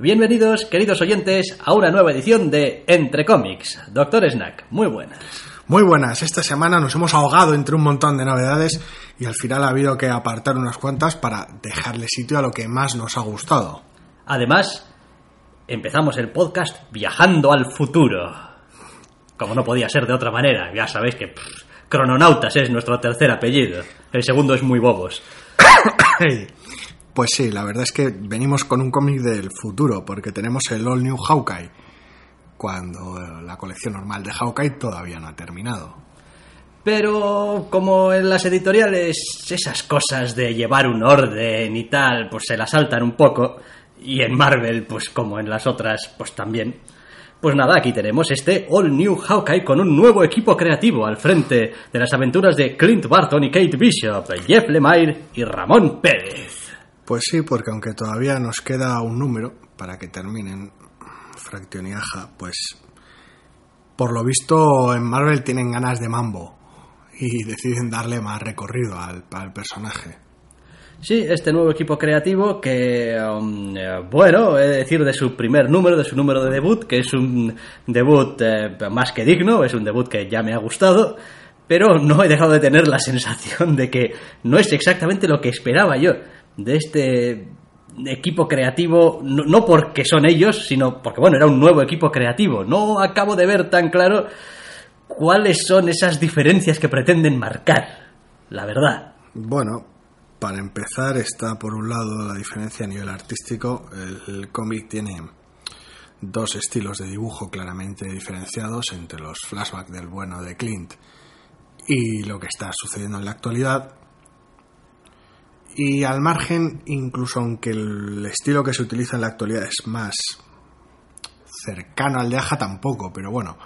Bienvenidos, queridos oyentes, a una nueva edición de Entre Cómics. Doctor Snack, muy buenas. Muy buenas, esta semana nos hemos ahogado entre un montón de novedades y al final ha habido que apartar unas cuantas para dejarle sitio a lo que más nos ha gustado. Además, empezamos el podcast viajando al futuro. Como no podía ser de otra manera, ya sabéis que pff, Crononautas es nuestro tercer apellido. El segundo es muy bobos. Pues sí, la verdad es que venimos con un cómic del futuro, porque tenemos el All New Hawkeye, cuando eh, la colección normal de Hawkeye todavía no ha terminado. Pero como en las editoriales esas cosas de llevar un orden y tal, pues se las saltan un poco, y en Marvel, pues como en las otras, pues también. Pues nada, aquí tenemos este All New Hawkeye con un nuevo equipo creativo al frente de las aventuras de Clint Barton y Kate Bishop, Jeff Lemire y Ramón Pérez. Pues sí, porque aunque todavía nos queda un número para que terminen Fraction y Aja, pues por lo visto en Marvel tienen ganas de mambo y deciden darle más recorrido al, al personaje. Sí, este nuevo equipo creativo que, um, eh, bueno, he de decir de su primer número, de su número de debut, que es un debut eh, más que digno, es un debut que ya me ha gustado, pero no he dejado de tener la sensación de que no es exactamente lo que esperaba yo de este equipo creativo, no, no porque son ellos, sino porque, bueno, era un nuevo equipo creativo. No acabo de ver tan claro cuáles son esas diferencias que pretenden marcar, la verdad. Bueno, para empezar está por un lado la diferencia a nivel artístico. El, el cómic tiene dos estilos de dibujo claramente diferenciados entre los flashbacks del bueno de Clint y lo que está sucediendo en la actualidad. Y al margen, incluso aunque el estilo que se utiliza en la actualidad es más cercano al de Aja, tampoco, pero bueno,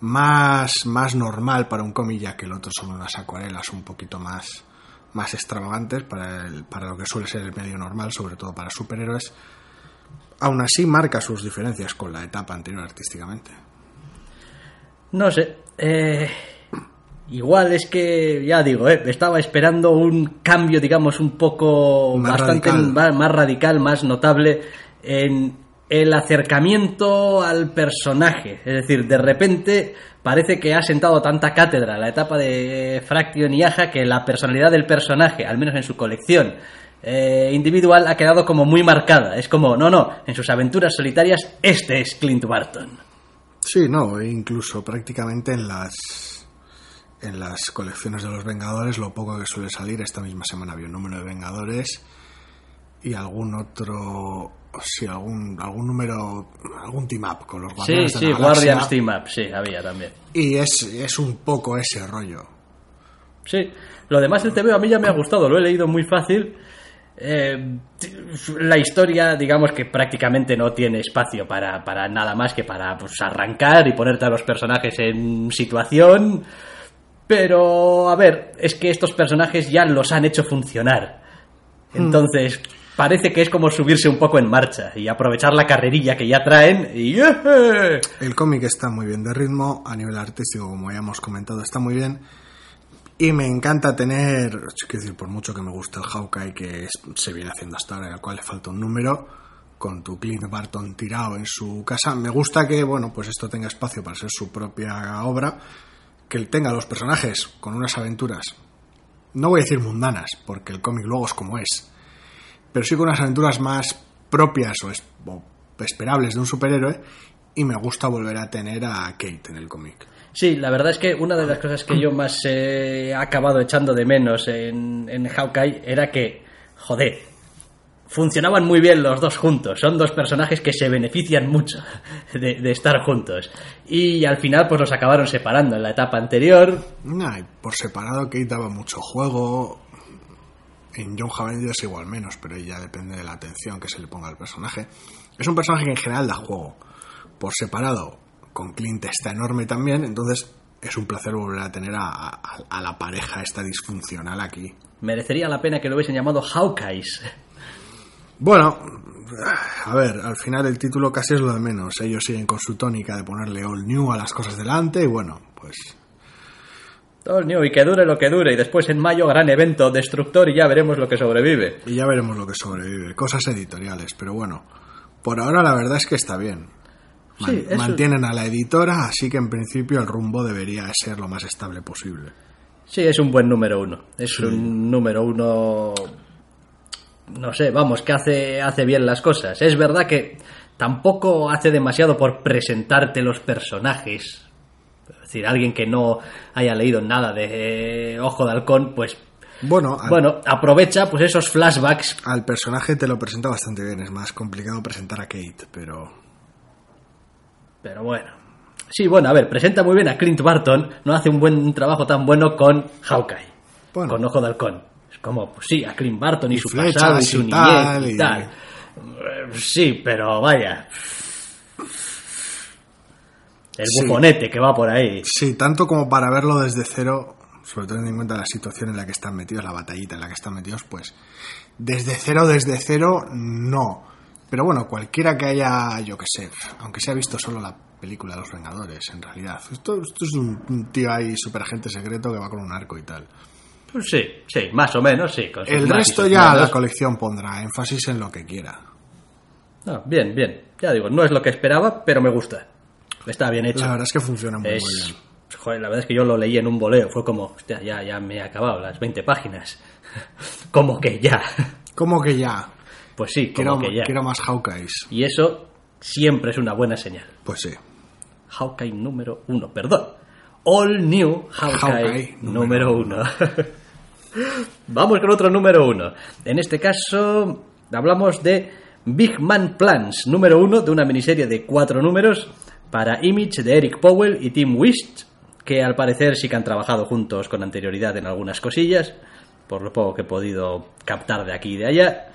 más, más normal para un cómic, ya que el otro son unas acuarelas un poquito más, más extravagantes para, el, para lo que suele ser el medio normal, sobre todo para superhéroes. Aún así, marca sus diferencias con la etapa anterior artísticamente. No sé. Eh, igual es que, ya digo, eh, estaba esperando un cambio, digamos, un poco Más bastante radical. Más, más radical, más notable en el acercamiento al personaje. Es decir, de repente parece que ha sentado tanta cátedra la etapa de Fraction y Aja que la personalidad del personaje, al menos en su colección eh, individual, ha quedado como muy marcada. Es como, no, no, en sus aventuras solitarias, este es Clint Barton. Sí, no, incluso prácticamente en las en las colecciones de los Vengadores, lo poco que suele salir, esta misma semana había un número de Vengadores y algún otro, sí, algún, algún número, algún team up con los Sí, Guardianes de sí, la. Guardians Team Up, sí, había también. Y es, es un poco ese rollo. Sí, lo demás del TVO a mí ya me ha gustado, lo he leído muy fácil. Eh, la historia, digamos que prácticamente no tiene espacio para, para nada más que para pues, arrancar y ponerte a los personajes en situación. Pero, a ver, es que estos personajes ya los han hecho funcionar. Entonces, parece que es como subirse un poco en marcha y aprovechar la carrerilla que ya traen y... ¡eh! El cómic está muy bien de ritmo, a nivel artístico, como ya hemos comentado, está muy bien. Y me encanta tener, es decir, por mucho que me guste el Hawkeye que se viene haciendo hasta ahora, al cual le falta un número, con tu Clint Barton tirado en su casa, me gusta que, bueno, pues esto tenga espacio para ser su propia obra, que él tenga los personajes con unas aventuras, no voy a decir mundanas, porque el cómic luego es como es, pero sí con unas aventuras más propias o, es- o esperables de un superhéroe, y me gusta volver a tener a Kate en el cómic. Sí, la verdad es que una de las cosas que yo más he acabado echando de menos en, en Hawkeye era que, joder, funcionaban muy bien los dos juntos. Son dos personajes que se benefician mucho de, de estar juntos. Y al final, pues los acabaron separando en la etapa anterior. Nah, y por separado Kate daba mucho juego. En John Avengers igual menos, pero ya depende de la atención que se le ponga al personaje. Es un personaje que en general da juego. Por separado, con Clint está enorme también, entonces es un placer volver a tener a, a- a la pareja esta disfuncional aquí. Merecería la pena que lo hubiesen llamado Hawkeyes. Bueno, a ver, al final el título casi es lo de menos. Ellos siguen con su tónica de ponerle all new a las cosas delante y bueno, pues el new y que dure lo que dure. Y después en mayo, gran evento destructor y ya veremos lo que sobrevive. Y ya veremos lo que sobrevive. Cosas editoriales, pero bueno. Por ahora la verdad es que está bien. Man- Sí, eso- Mantienen a la editora, así que en principio el rumbo debería ser lo más estable posible. Sí, es un buen número uno. Es un número uno. No sé, vamos, que hace, hace bien las cosas. Es verdad que tampoco hace demasiado por presentarte los personajes. Es decir, alguien que no haya leído nada de eh, Ojo de Halcón, pues Bueno, al, bueno, aprovecha pues esos flashbacks. al personaje te lo presenta bastante bien. Es más complicado presentar a Kate, pero Pero bueno. Sí, bueno, a ver, presenta muy bien a Clint Barton. No hace un buen trabajo tan bueno con Hawkeye. Bueno. Con Ojo de Halcón. Como, pues sí, a Clint Barton y, su flechas pasado y su y niñez tal, y y- tal. Eh, Sí, pero vaya. El Sí. bufonete que va por ahí. sí, tanto como para verlo desde cero, sobre todo teniendo en cuenta la situación en la que están metidos, la batallita en la que están metidos, pues desde cero, desde cero, no. Pero bueno, cualquiera que haya, yo que sé, aunque se ha visto solo la película de los Vengadores, en realidad. Esto, esto es un, un tío ahí super agente secreto que va con un arco y tal. Pues sí, sí, más o menos, sí. con El resto ya menos. la colección pondrá énfasis en lo que quiera. No, bien, bien. Ya digo, no es lo que esperaba, pero me gusta. Está bien hecho. La verdad es que funciona muy, muy Es, bien. joder, la verdad es que yo lo leí en un voleo. Fue como, hostia, ya, ya me he acabado las 20 páginas. como que ya. Como que ya. Pues sí, Quiero, como que ya. quiero más Hawkeyes. Y eso siempre es una buena señal. Pues sí. Hawkeye número uno, perdón. All New Hawkeye, Hawkeye número número uno. Vamos con otro número uno. En este caso hablamos de Big Man Plans, número uno de una miniserie de cuatro números para Image de Eric Powell y Tim Wist, que al parecer sí que han trabajado juntos con anterioridad en algunas cosillas, por lo poco que he podido captar de aquí y de allá,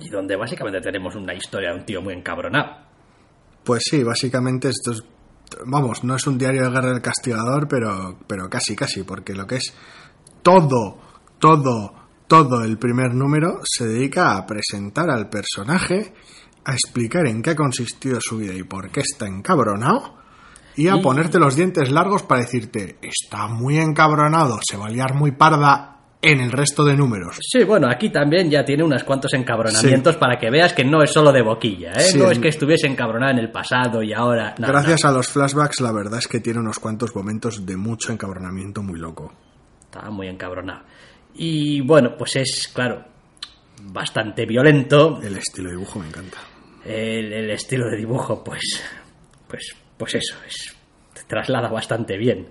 y donde básicamente tenemos una historia de un tío muy encabronado. Pues sí, básicamente esto es. Vamos, no es un diario de guerra del castigador, pero, pero casi, casi, porque lo que es todo, todo, todo el primer número se dedica a presentar al personaje, a explicar en qué ha consistido su vida y por qué está encabronado, y a Y- ponerte los dientes largos para decirte, está muy encabronado, se va a liar muy parda en el resto de números. Sí, bueno, aquí también ya tiene unos cuantos encabronamientos para que veas que no es solo de boquilla, ¿eh? Sí, no es que estuviese encabronada en el pasado y ahora... no, Gracias a los flashbacks, la verdad es que tiene unos cuantos momentos de mucho encabronamiento muy loco. Estaba muy encabronado. Y bueno, pues es, claro, bastante violento. El estilo de dibujo me encanta. El, el estilo de dibujo, pues, pues, pues eso, es, traslada bastante bien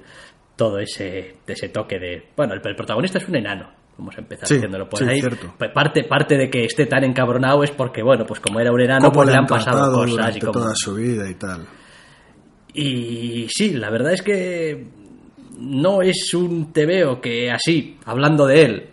todo ese, ese toque de... Bueno, el, el protagonista es un enano, vamos a empezar Sí, diciéndolo por sí, ahí. cierto. Parte, parte de que esté tan encabronado es porque, bueno, pues como era un enano, pues le han pasado cosas y como... toda su vida y tal. Y sí, la verdad es que no es un TVO que así, hablando de él,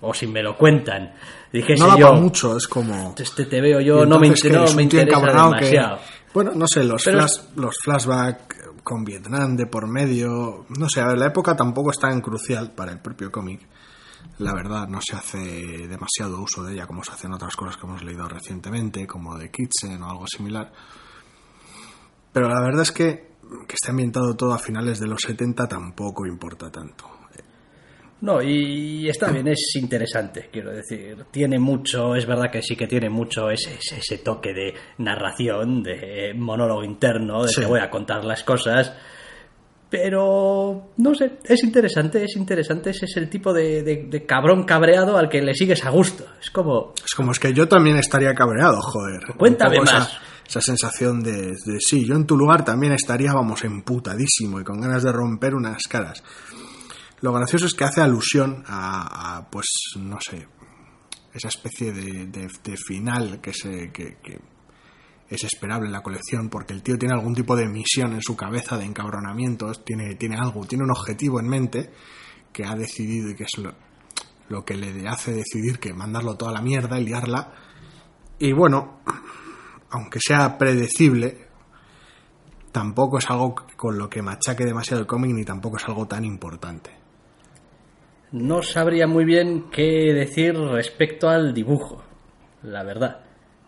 o si me lo cuentan, dijese No yo, mucho, es como... este TVO yo no me, no me interesa que- demasiado. Bueno, no sé, los, Pero- flash, los flashbacks con Vietnam de por medio... No sé, a ver, la época tampoco es tan crucial para el propio cómic. La verdad, no se hace demasiado uso de ella como se hacen otras cosas que hemos leído recientemente, como de Kitchen o algo similar. Pero la verdad es que que esté ambientado todo a finales de los 70 tampoco importa tanto. No, y está bien, es interesante, quiero decir. Tiene mucho, es verdad que sí que tiene mucho ese, ese, ese toque de narración, de monólogo interno, de Sí. te voy a contar las cosas. Pero, no sé, es interesante, es interesante. Ese es el tipo de, de- de cabrón cabreado al que le sigues a gusto. Es como, Es como es que yo también estaría cabreado, joder. Cuéntame más. Esa, sensación de, de, sí, yo en tu lugar también estaría, vamos, emputadísimo y con ganas de romper unas caras. Lo gracioso es que hace alusión a, pues, no sé, esa especie de, de- final que, se, que, que es esperable en la colección porque el tío tiene algún tipo de misión en su cabeza de encabronamientos, tiene, tiene algo, tiene un objetivo en mente que ha decidido y que es lo, lo que le hace decidir que mandarlo toda la mierda y liarla. Y bueno, aunque sea predecible, tampoco es algo con lo que machaque demasiado el cómic ni tampoco es algo tan importante. no sabría muy bien qué decir respecto al dibujo, la verdad.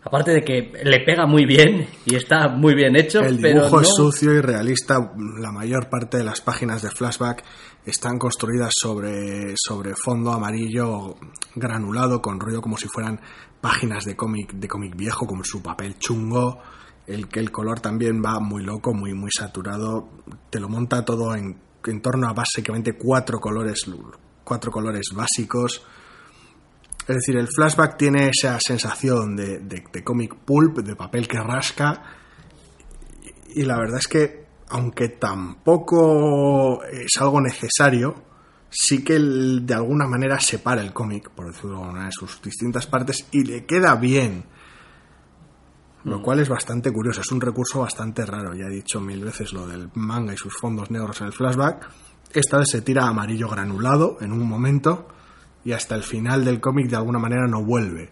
Aparte de que le pega muy bien y está muy bien hecho. El pero dibujo no- es sucio y realista. La mayor parte de las páginas de flashback están construidas sobre, sobre fondo amarillo granulado con rollo como si fueran páginas de cómic de cómic viejo con su papel chungo. El que el color también va muy loco, muy muy saturado. Te lo monta todo en, en torno a básicamente cuatro colores cuatro colores básicos. Es decir, el flashback tiene esa sensación de, de, de cómic pulp, de papel que rasca, y la verdad es que, aunque tampoco es algo necesario, sí que el- de alguna manera separa el cómic, por decirlo de alguna manera, de sus distintas partes y le queda bien. Lo cual es bastante curioso, es un recurso bastante raro. Ya he dicho mil veces lo del manga y sus fondos negros en el flashback. Esta vez se tira amarillo granulado en un momento y hasta el final del cómic de alguna manera no vuelve.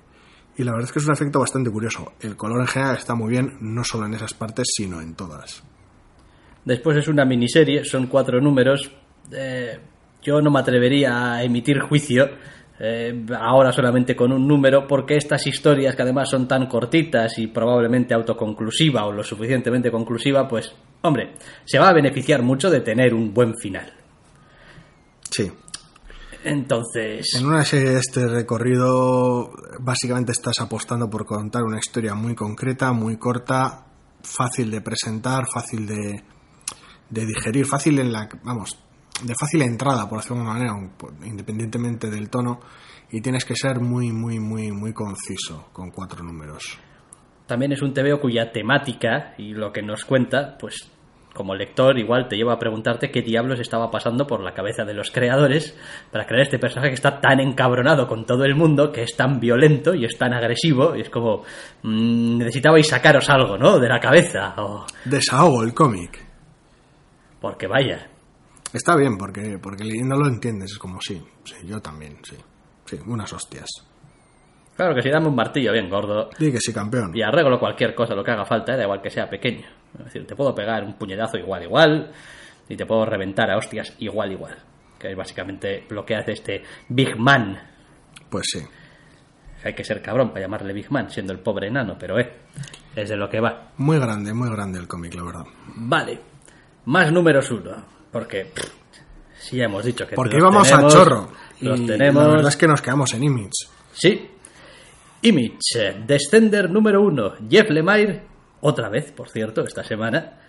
Y la verdad es que es un efecto bastante curioso. El color en general está muy bien, no solo en esas partes, sino en todas. Después es una miniserie, son cuatro números. Eh, yo no me atrevería a emitir juicio eh, ahora solamente con un número, porque estas historias que además son tan cortitas y probablemente autoconclusiva o lo suficientemente conclusiva, pues, hombre, se va a beneficiar mucho de tener un buen final. Sí. Entonces, En una serie de este recorrido, básicamente estás apostando por contar una historia muy concreta, muy corta, fácil de presentar, fácil de, de digerir, fácil en la. Vamos, de fácil entrada, por decirlo de alguna manera, independientemente del tono, y tienes que ser muy, muy, muy, muy conciso con cuatro números. también es un TVO cuya temática y lo que nos cuenta, pues como lector igual te lleva a preguntarte qué diablos estaba pasando por la cabeza de los creadores para crear este personaje que está tan encabronado con todo el mundo, que es tan violento y es tan agresivo, y es como mm, necesitabais sacaros algo, ¿no? De la cabeza, o Desahogo el cómic. porque vaya. Está bien, porque, porque leyéndolo entiendes, es como sí, sí, yo también, sí. Sí, unas hostias. Claro que si dame un martillo bien gordo Di que sí, campeón. y arreglo cualquier cosa, lo que haga falta, ¿eh? da igual que sea pequeño. Es decir, te puedo pegar un puñetazo igual, igual, y te puedo reventar a hostias igual, igual. Que es básicamente lo que hace este Big Man. Pues sí. Hay que ser cabrón para llamarle Big Man, siendo el pobre enano, pero eh, es de lo que va. Muy grande, muy grande el cómic, la verdad. Vale, más números uno, porque pff, si ya hemos dicho que Porque los íbamos tenemos, a chorro. Los y tenemos. La verdad es que nos quedamos en Image. Sí. Image, eh, Descender número uno, Jeff Lemire, otra vez, por cierto, esta semana,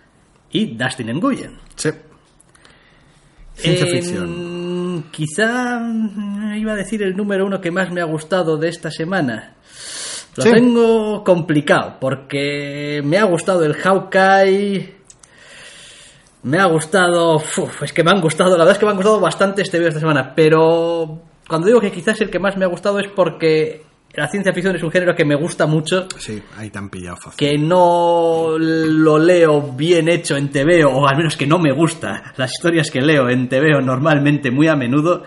y Dustin Nguyen. Sí. Ciencia En- ficción. Quizá mm, iba a decir el número uno que más me ha gustado de esta semana. Lo Sí. tengo complicado porque me ha gustado el Hawkeye. Me ha gustado. uf, es que me han gustado. La verdad es que me han gustado bastante este video esta semana. Pero cuando digo que quizás el que más me ha gustado es porque la ciencia ficción es un género que me gusta mucho Sí, ahí te han pillado fácil. que no lo leo bien hecho en TVO, o al menos que no me gusta las historias que leo en TVO normalmente muy a menudo,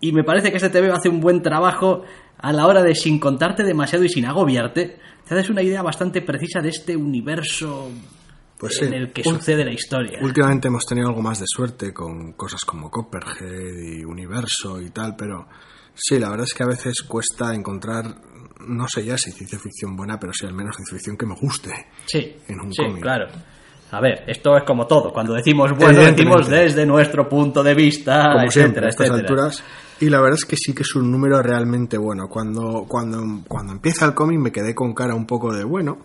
y me parece que este TVO hace un buen trabajo a la hora de, sin contarte demasiado y sin agobiarte, te haces una idea bastante precisa de este universo Pues sí. en el que sucede la historia. Últimamente hemos tenido algo más de suerte con cosas como Copperhead y Universo y tal, pero sí, la verdad es que a veces cuesta encontrar, no sé ya si ciencia ficción buena, pero sí al menos ciencia ficción que me guste. Sí, en un sí, cómic. claro. A ver, esto es como todo. Cuando decimos bueno, decimos desde nuestro punto de vista, como etcétera, siempre, a estas etcétera. alturas. Y la verdad es que sí que es un número realmente bueno. Cuando, cuando, cuando empieza el cómic me quedé con cara un poco de bueno,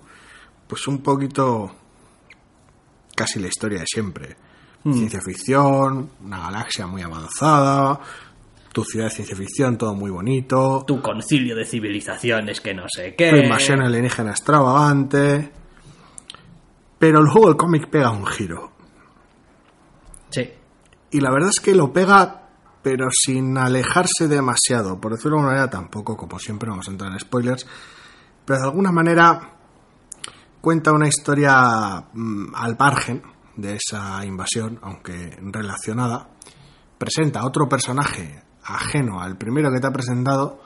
pues un poquito casi la historia de siempre. Hmm. Ciencia ficción, una galaxia muy avanzada, tu ciudad de ciencia ficción, todo muy bonito, Tu concilio de civilizaciones que no sé qué. tu invasión alienígena extravagante. Pero luego el cómic pega un giro. Sí. Y la verdad es que lo pega, pero sin alejarse demasiado. Por decirlo de alguna manera, tampoco, como siempre, vamos a entrar en spoilers. Pero de alguna manera cuenta una historia mm, al margen de esa invasión, aunque relacionada. Presenta otro personaje ajeno al primero que te ha presentado.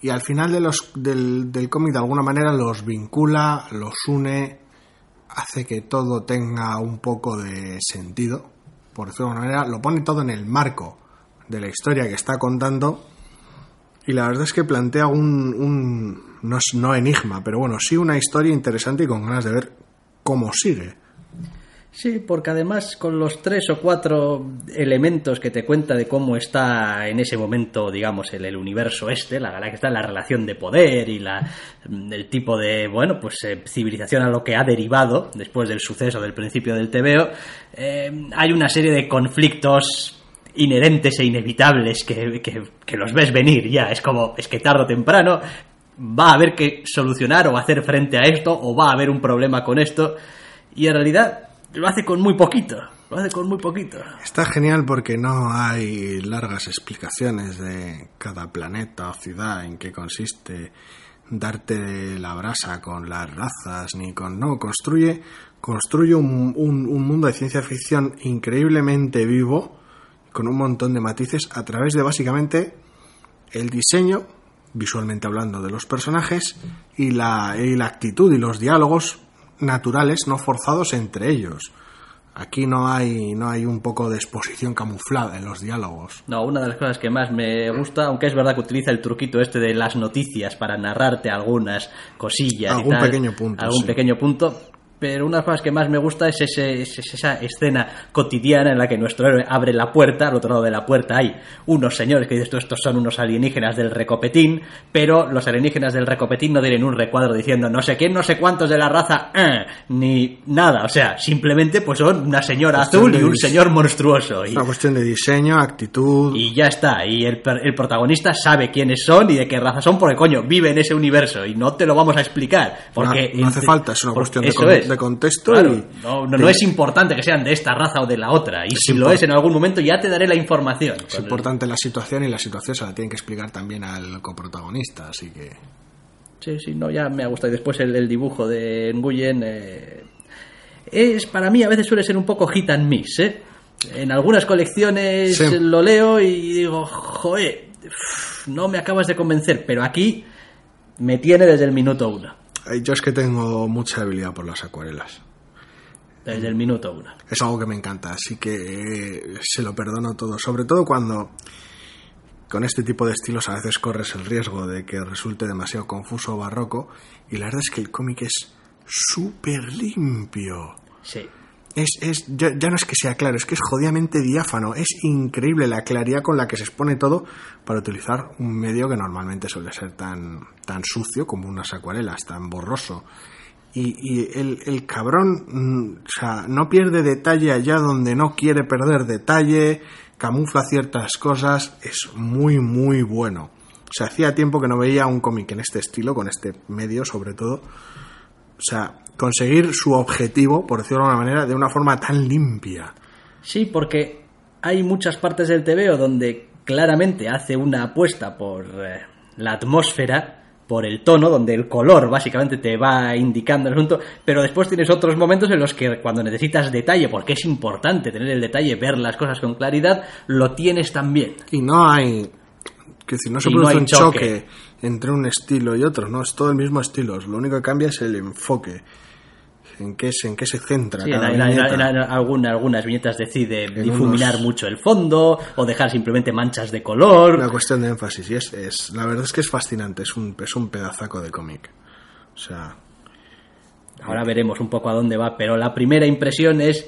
Y al final de los, del, del cómic, de alguna manera, los vincula, los une, hace que todo tenga un poco de sentido por decirlo de alguna manera, lo pone todo en el marco de la historia que está contando y la verdad es que plantea un, un no, es, no enigma, pero bueno, sí una historia interesante y con ganas de ver cómo sigue. Sí, porque además con los tres o cuatro elementos que te cuenta de cómo está en ese momento, digamos, el, el universo este, la galaxia está la relación de poder y la, el tipo de, bueno, pues eh, civilización a lo que ha derivado después del suceso del principio del TVO, eh, hay una serie de conflictos inherentes e inevitables que, que, que los ves venir ya, es como, es que tarde o temprano va a haber que solucionar o hacer frente a esto o va a haber un problema con esto y en realidad lo hace con muy poquito. Lo hace con muy poquito. Está genial porque no hay largas explicaciones de cada planeta o ciudad en qué consiste darte la brasa con las razas ni con no construye construye un, un, un mundo de ciencia ficción increíblemente vivo con un montón de matices a través de básicamente el diseño visualmente hablando de los personajes y la, y la actitud y los diálogos naturales, no forzados entre ellos. Aquí no hay, no hay un poco de exposición camuflada en los diálogos. No, una de las cosas que más me gusta, aunque es verdad que utiliza el truquito este de las noticias para narrarte algunas cosillas. Algún y tal, pequeño punto, Algún sí. pequeño punto. Pero una de las cosas que más me gusta es, ese, es esa escena cotidiana en la que nuestro héroe abre la puerta, al otro lado de la puerta hay unos señores que dices tú, estos son unos alienígenas del recopetín, pero los alienígenas del recopetín no tienen un recuadro diciendo no sé quién, no sé cuántos de la raza, eh, ni nada, o sea, simplemente pues son una señora azul y un señor monstruoso. Y, Una cuestión de diseño, actitud. y ya está, y el, el protagonista sabe quiénes son y de qué raza son, porque coño, vive en ese universo y no te lo vamos a explicar. Porque no, no hace falta, es una cuestión de, eso con- es. de contexto Claro, y no, no, de- no es importante que sean de esta raza o de la otra, y si lo es en algún momento ya te daré la información. es importante la situación y la situación se la tienen que explicar también al coprotagonista, así que Sí, sí, no, ya me ha gustado. Y después el, el dibujo de Nguyen eh, es, para mí, a veces suele ser un poco hit and miss, ¿eh? En algunas colecciones Sí. lo leo y digo, uf, no me acabas de convencer, pero aquí me tiene desde el minuto uno. Eh, yo es que tengo mucha habilidad por las acuarelas. Desde el minuto uno. Es algo que me encanta, así que eh, se lo perdono todo. Sobre todo cuando con este tipo de estilos a veces corres el riesgo de que resulte demasiado confuso o barroco. Y la verdad es que el cómic es súper limpio. Sí. Es, es, ya, ya no es que sea claro, es que es jodidamente diáfano. Es increíble la claridad con la que se expone todo para utilizar un medio que normalmente suele ser tan, tan sucio como unas acuarelas, tan borroso. Y, y el, el cabrón, mm, o sea, no pierde detalle allá donde no quiere perder detalle, camufla ciertas cosas, es muy, muy bueno. O sea, hacía tiempo que no veía un cómic en este estilo, con este medio sobre todo. O sea, conseguir su objetivo, por decirlo de alguna manera, de una forma tan limpia. Sí, porque hay muchas partes del TVO donde claramente hace una apuesta por eh, la atmósfera, por el tono, donde el color básicamente te va indicando el asunto, pero después tienes otros momentos en los que cuando necesitas detalle, porque es importante tener el detalle, ver las cosas con claridad, lo tienes también. Y no hay. Que decir, no se Y produce un choque. choque. entre un estilo y otro, no, es todo el mismo estilo. Lo único que cambia es el enfoque. En qué, se- en qué se centra Sí, cada en- en- viñeta. en- en alguna- algunas viñetas decide difuminar unos- mucho el fondo o dejar simplemente manchas de color. Una cuestión de énfasis. Y es, es, la verdad es que es fascinante. Es un, es un pedazaco de cómic. O sea, Ahora veremos un poco a dónde va, pero la primera impresión es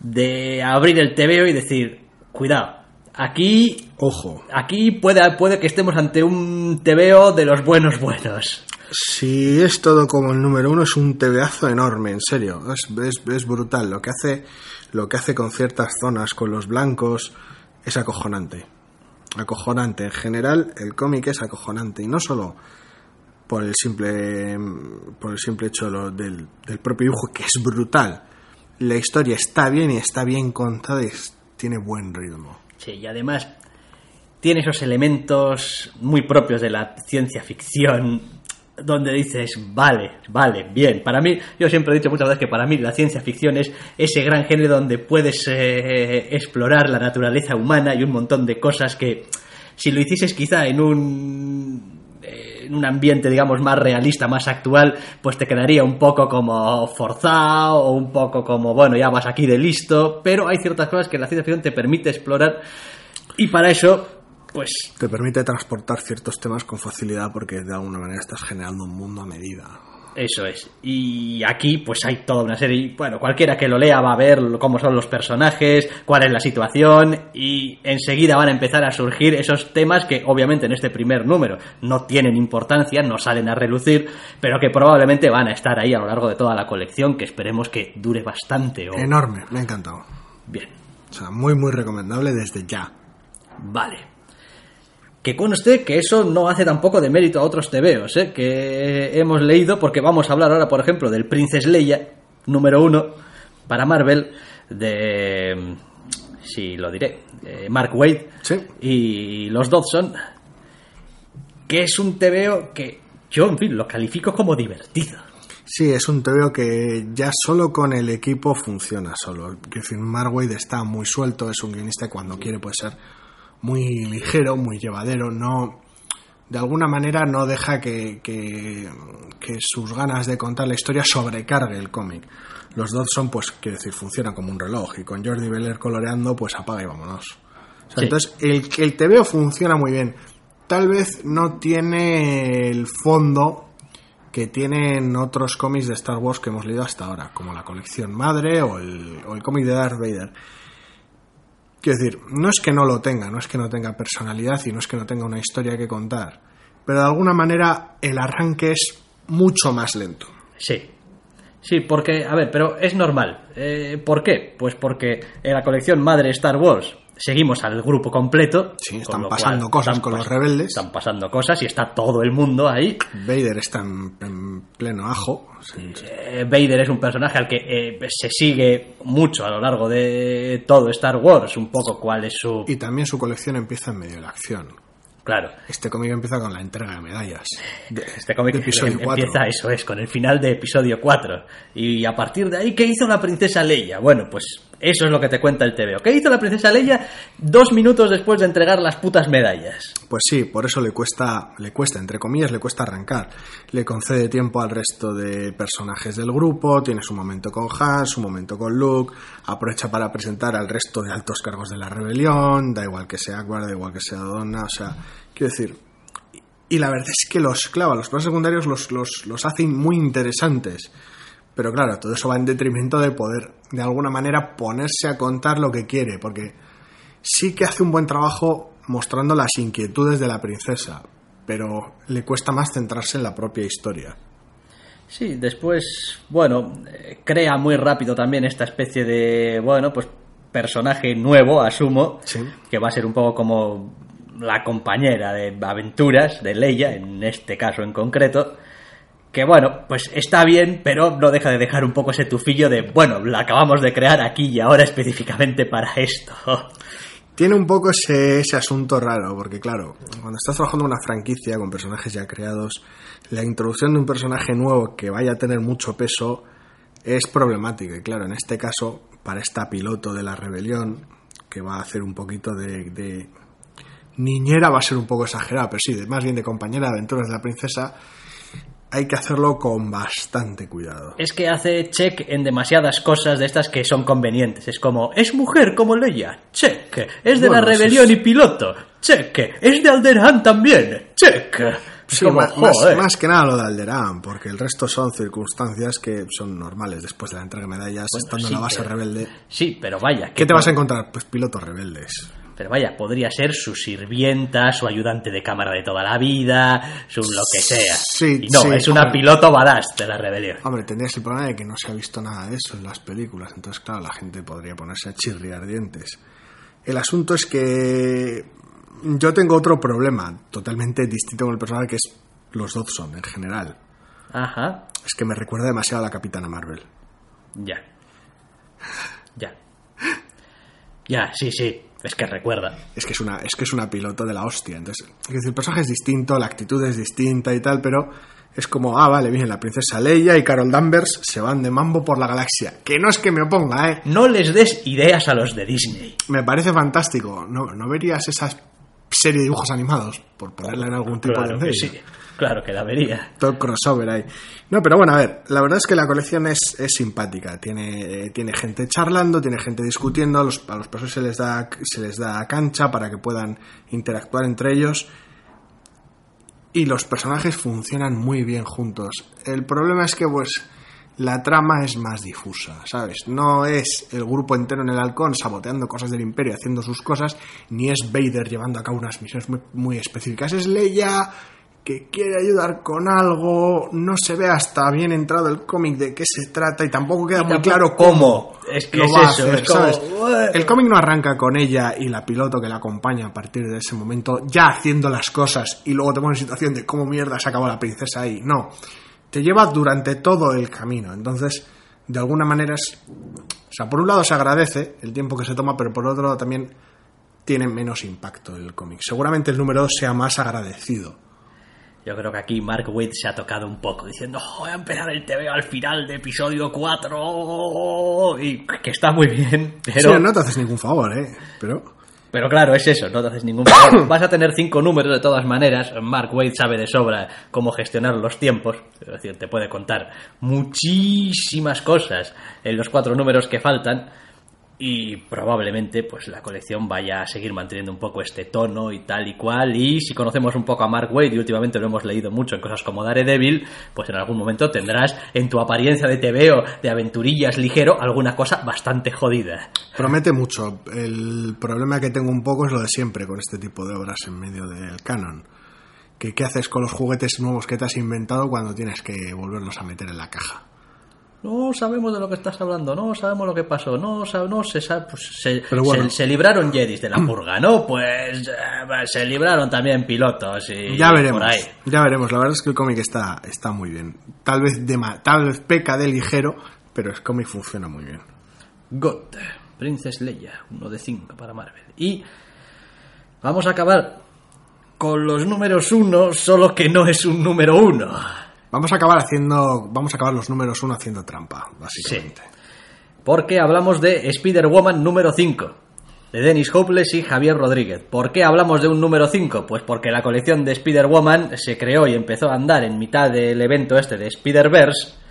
de abrir el TVO y decir, cuidado, aquí, ojo. aquí puede, puede que estemos ante un TVO de los buenos buenos. Si es todo como el número uno, es un tebeazo enorme, en serio. Es, es, es brutal. Lo que hace, lo que hace con ciertas zonas, con los blancos, es acojonante. Acojonante. En general, el cómic es acojonante. Y no solo por el simple, por el simple hecho del, del propio dibujo, que es brutal. La historia está bien y está bien contada y tiene buen ritmo. Sí, y además tiene esos elementos muy propios de la ciencia ficción donde dices, vale, vale, bien. Para mí, yo siempre he dicho muchas veces que para mí la ciencia ficción es ese gran género donde puedes eh, explorar la naturaleza humana y un montón de cosas que si lo hicieses quizá en un en un ambiente, digamos, más realista, más actual, pues te quedaría un poco como forzado o un poco como, bueno, ya vas aquí de listo, pero hay ciertas cosas que la ciencia ficción te permite explorar y para eso pues Te permite transportar ciertos temas con facilidad porque de alguna manera estás generando un mundo a medida. Eso es. Y aquí pues hay toda una serie, bueno, cualquiera que lo lea va a ver cómo son los personajes, cuál es la situación y enseguida van a empezar a surgir esos temas que obviamente en este primer número no tienen importancia, no salen a relucir, pero que probablemente van a estar ahí a lo largo de toda la colección, que esperemos que dure bastante. O... Enorme, me ha encantado. Bien, O sea, muy, muy recomendable desde ya. vale. Que conste que eso no hace tampoco de mérito a otros tebeos, ¿eh? que hemos leído, porque vamos a hablar ahora, por ejemplo, del Princess Leia, número uno, para Marvel, de... Sí, lo diré, de Mark Wade Sí. y los Dodson, que es un tebeo que yo, en fin, lo califico como divertido. Sí, es un TVO que ya solo con el equipo funciona solo. Mark Waid está muy suelto, es un guionista cuando quiere puede ser muy ligero, muy llevadero, no de alguna manera no deja que, que, que sus ganas de contar la historia sobrecargue el cómic. Los Dodson, pues, quiero decir, funcionan como un reloj y con Jordi Beller coloreando, pues apaga y vámonos. O sea, Sí. Entonces, el, el TVO funciona muy bien. Tal vez no tiene el fondo que tienen otros cómics de Star Wars que hemos leído hasta ahora, como la colección Madre o el, o el cómic de Darth Vader. Quiero decir, no es que no lo tenga, no es que no tenga personalidad y no es que no tenga una historia que contar, pero de alguna manera el arranque es mucho más lento. Sí. Sí, porque, a ver, pero es normal. Eh, ¿Por qué? Pues porque en la colección madre Star Wars seguimos al grupo completo. Sí, están pasando cosas están con los rebeldes. Están pasando cosas y está todo el mundo ahí. Vader está en, en pleno ajo. Eh, Vader es un personaje al que eh, se sigue mucho a lo largo de todo Star Wars, un poco cuál es su... Y también su colección empieza en medio de la acción. Claro, Este cómic empieza con la entrega de medallas. este cómic em- empieza, eso es, con el final de episodio 4. Y a partir de ahí, ¿qué hizo la princesa Leia? Bueno, pues eso es lo que te cuenta el TVO. ¿Qué hizo la princesa Leia dos minutos después de entregar las putas medallas? Pues sí, por eso le cuesta, le cuesta, entre comillas, le cuesta arrancar. Le concede tiempo al resto de personajes del grupo, tiene su momento con Han, su momento con Luke, aprovecha para presentar al resto de altos cargos de la rebelión, da igual que sea Akbar, da igual que sea Donna, o sea, quiero decir... Y la verdad es que los clava, los planos secundarios los, los, los hacen muy interesantes. Pero claro, todo eso va en detrimento de poder, de alguna manera, ponerse a contar lo que quiere, porque sí que hace un buen trabajo mostrando las inquietudes de la princesa, pero le cuesta más centrarse en la propia historia. Sí, después, bueno, eh, crea muy rápido también esta especie de, bueno, pues personaje nuevo, asumo, Sí. que va a ser un poco como la compañera de aventuras de Leia, en este caso en concreto, que bueno, pues está bien, pero no deja de dejar un poco ese tufillo de, bueno, la acabamos de crear aquí y ahora específicamente para esto. Tiene un poco ese, ese asunto raro, porque claro, cuando estás trabajando en una franquicia con personajes ya creados, la introducción de un personaje nuevo que vaya a tener mucho peso es problemática. Y claro, en este caso, para esta piloto de la rebelión, que va a hacer un poquito de, de niñera, va a ser un poco exagerado, pero sí, más bien de compañera de aventuras de la princesa, hay que hacerlo con bastante cuidado. Es que hace check en demasiadas cosas de estas que son convenientes. Es como, es mujer como Leia, check. Es de Bueno, la rebelión es- y piloto, check. Es de Alderaan también, check. Sí, como, más, más- joder. más que nada lo de Alderaan, porque el resto son circunstancias que son normales después de la entrega de medallas, estando sí, en la base pero- rebelde. Sí, pero vaya. ¿Qué te vas a encontrar? Pues pilotos rebeldes. Pero vaya, podría ser su sirvienta, su ayudante de cámara de toda la vida, su lo que sea. Sí, y no, sí, es una hombre. piloto badass de la rebelión. Hombre, tendrías el problema de que no se ha visto nada de eso en las películas, entonces claro, la gente podría ponerse a chirriar dientes. El asunto es que yo tengo otro problema, totalmente distinto con el personaje, que es los Dodson en general. Ajá, Es que me recuerda demasiado a la Capitana Marvel. ya. Ya. Ya, sí, sí. Es que recuerda. es que es una es que es una piloto de la hostia entonces es decir, el personaje es distinto la actitud es distinta y tal pero es como ah vale bien la princesa Leia y Carol Danvers se van de mambo por la galaxia. Que no es que me oponga eh No les des ideas a los de Disney. me parece fantástico. No no verías esa serie de dibujos animados, por ponerla en algún tipo Claro de que sí, claro que la vería. Todo crossover ahí. No, pero bueno, a ver, la verdad es que la colección es, es simpática. Tiene, eh, tiene gente charlando, tiene gente discutiendo, a los, a los personajes se les, da, se les da cancha para que puedan interactuar entre ellos. Y los personajes funcionan muy bien juntos. El problema es que, pues, la trama es más difusa, ¿sabes? No es el grupo entero en el halcón saboteando cosas del imperio, haciendo sus cosas, ni es Vader llevando a cabo unas misiones muy, muy específicas. Es Leia que quiere ayudar con algo, no se ve hasta bien entrado el cómic de qué se trata y tampoco queda muy tampoco claro cómo. Es que lo es va a eso, hacer, es como, ¿sabes? "Ué". El cómic no arranca con ella y la piloto que la acompaña a partir de ese momento ya haciendo las cosas y luego te pone en situación de cómo mierda se acabó la princesa ahí. No, te lleva durante todo el camino. Entonces, de alguna manera es... O sea, por un lado se agradece el tiempo que se toma, pero por otro lado también tiene menos impacto el cómic. Seguramente el número 2 sea más agradecido. Yo creo que aquí Mark Waid se ha tocado un poco diciendo, "Oh, voy a empezar el TV al final de episodio 4 y que está muy bien, pero, Sí, no te haces ningún favor, ¿eh? Pero... pero claro, es eso, no te haces ningún favor. Vas a tener cinco números de todas maneras. Mark Waid sabe de sobra cómo gestionar los tiempos, es decir, te puede contar muchísimas cosas en los cuatro números que faltan. Y probablemente pues la colección vaya a seguir manteniendo un poco este tono y tal y cual. Y si conocemos un poco a Mark Waid, y últimamente lo hemos leído mucho en cosas como Daredevil, pues en algún momento tendrás en tu apariencia de TVO de aventurillas ligero alguna cosa bastante jodida. Promete mucho. El problema que tengo un poco es lo de siempre con este tipo de obras en medio del canon. Que qué haces con los juguetes nuevos que te has inventado cuando tienes que volverlos a meter en la caja. No sabemos de lo que estás hablando, no sabemos lo que pasó, no, no se sabe, pues se, bueno. se- se libraron Jedis de la purga, ¿no? Pues eh, se libraron también pilotos y ya veremos. por ahí. Ya veremos. La verdad es que el cómic está, está muy bien. Tal vez, de tal vez peca de ligero, pero el cómic funciona muy bien. God, Princess Leia, uno de cinco para Marvel. Y vamos a acabar con los números uno, solo que no es un número uno. Vamos a acabar haciendo. Vamos a acabar los números uno haciendo trampa, básicamente. Porque hablamos de Spider-Woman número 5, de Dennis Hopeless y Javier Rodríguez. ¿Por qué hablamos de un número 5? Pues porque la colección de Spider-Woman se creó y empezó a andar en mitad del evento este de Spider-Verse.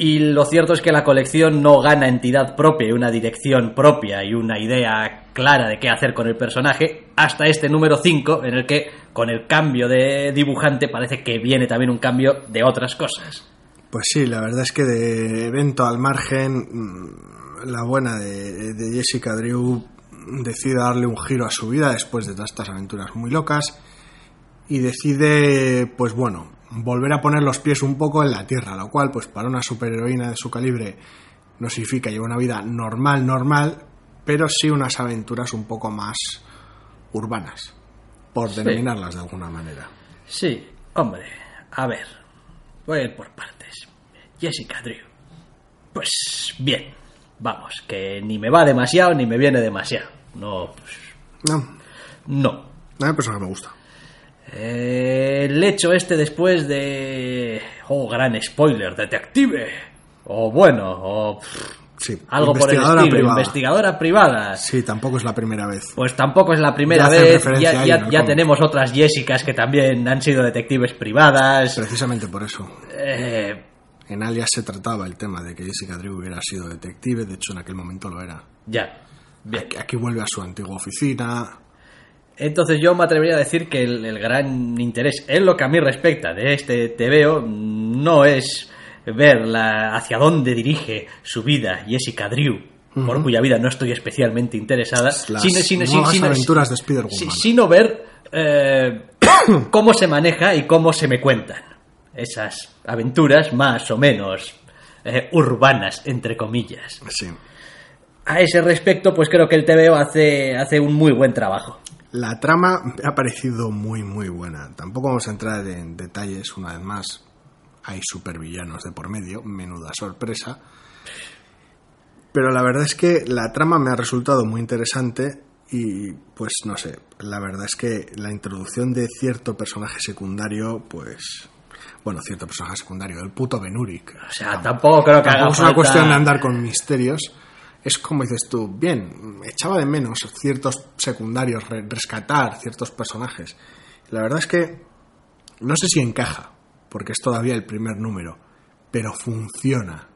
Y lo cierto es que la colección no gana entidad propia y una dirección propia y una idea clara de qué hacer con el personaje hasta este número 5 en el que con el cambio de dibujante parece que viene también un cambio de otras cosas. Pues sí, la verdad es que de evento al margen, mm, la buena de, de Jessica Drew decide darle un giro a su vida después de todas estas aventuras muy locas y decide, pues bueno, volver a poner los pies un poco en la tierra, lo cual, pues para una superheroína de su calibre no significa llevar una vida normal, normal, pero sí unas aventuras un poco más urbanas, por Sí. denominarlas de alguna manera. Sí, hombre, a ver, voy a ir por partes. Jessica Drew. Pues bien, vamos, que ni me va demasiado ni me viene demasiado. No, pues, No, no. a mí personaje me gusta. Eh, el hecho este después de... Oh, gran spoiler, detective. O bueno, o pff, Sí, algo por el estilo, privada. investigadora privada. Sí, tampoco es la primera vez. Pues tampoco es la primera Ya vez, ya, ya- ya tenemos otras Jessicas que también han sido detectives privadas. Precisamente por eso. Eh, En Alias se trataba el tema de que Jessica Drew hubiera sido detective, de hecho en aquel momento lo era. ya, bien. Aquí, aquí vuelve a su antigua oficina. Entonces yo me atrevería a decir que el, el gran interés en lo que a mí respecta de este TVO no es ver la- hacia dónde dirige su vida Jessica Drew, por cuya vida no estoy especialmente interesada, Las sino, sino- nuevas sino- aventuras de Spider-Woman. si- sino ver eh, cómo se maneja y cómo se me cuentan esas aventuras más o menos eh, urbanas, entre comillas. Sí. A ese respecto, pues creo que el TVO hace, hace un muy buen trabajo. La trama me ha parecido muy, muy buena. Tampoco vamos a entrar en detalles una vez más. Hay supervillanos de por medio, menuda sorpresa. Pero la verdad es que la trama me ha resultado muy interesante y pues no sé, la verdad es que la introducción de cierto personaje secundario, pues... Bueno, cierto personaje secundario, el puto Benurik. O sea, tampoco creo que haga es una falta- cuestión de andar con misterios. Es como dices tú, bien, echaba de menos ciertos secundarios, rescatar ciertos personajes. La verdad es que no sé si encaja, porque es todavía el primer número, pero funciona.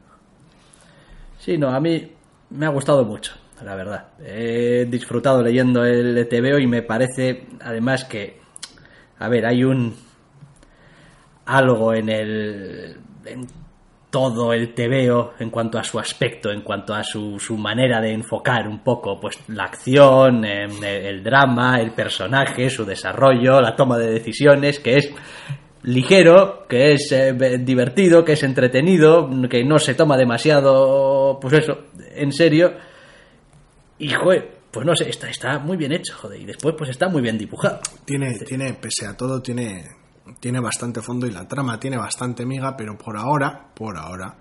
Sí, no, a mí me ha gustado mucho, la verdad. He disfrutado leyendo el TVO y me parece, además, que, a ver, hay un algo en el todo el tebeo en cuanto a su aspecto, en cuanto a su, su manera de enfocar un poco pues la acción, em, el, drama, el personaje, su desarrollo, la toma de decisiones, que es ligero, que es eh, divertido, que es entretenido, que no se toma demasiado, pues eso, en serio. Y joder, pues no sé, está, está muy bien hecho, joder, y después pues está muy bien dibujado. Tiene, tiene, pese a todo, tiene tiene bastante fondo y la trama tiene bastante miga, pero por ahora, por ahora,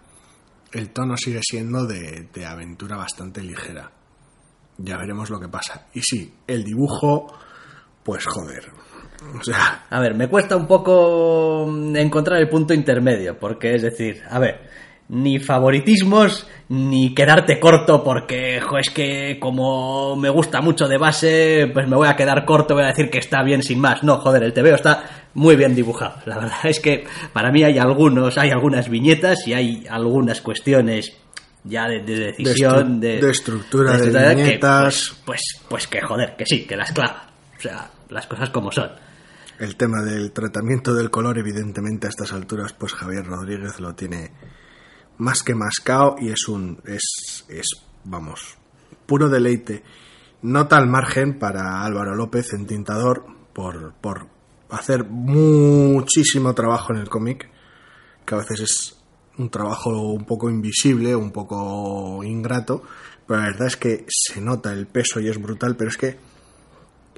el tono sigue siendo de, de aventura bastante ligera. Ya veremos lo que pasa. Y sí, el dibujo, pues joder. O sea. A ver, me cuesta un poco encontrar el punto intermedio, porque es decir, a ver, ni favoritismos, ni quedarte corto porque, jo, es que como me gusta mucho de base, pues me voy a quedar corto, voy a decir que está bien sin más. No, joder, el TVO está muy bien dibujado. La verdad es que para mí hay algunos, hay algunas viñetas y hay algunas cuestiones ya de, decisión, de, estructura de, viñetas. pues, pues, pues, que joder, que sí, que las clava. O sea, las cosas como son. El tema del tratamiento del color, evidentemente, a estas alturas, pues Javier Rodríguez lo tiene más que mascao y es un es, es vamos puro deleite nota al margen para Álvaro López en tintador por, por hacer muchísimo trabajo en el cómic que a veces es un trabajo un poco invisible un poco ingrato pero la verdad es que se nota el peso y es brutal pero es que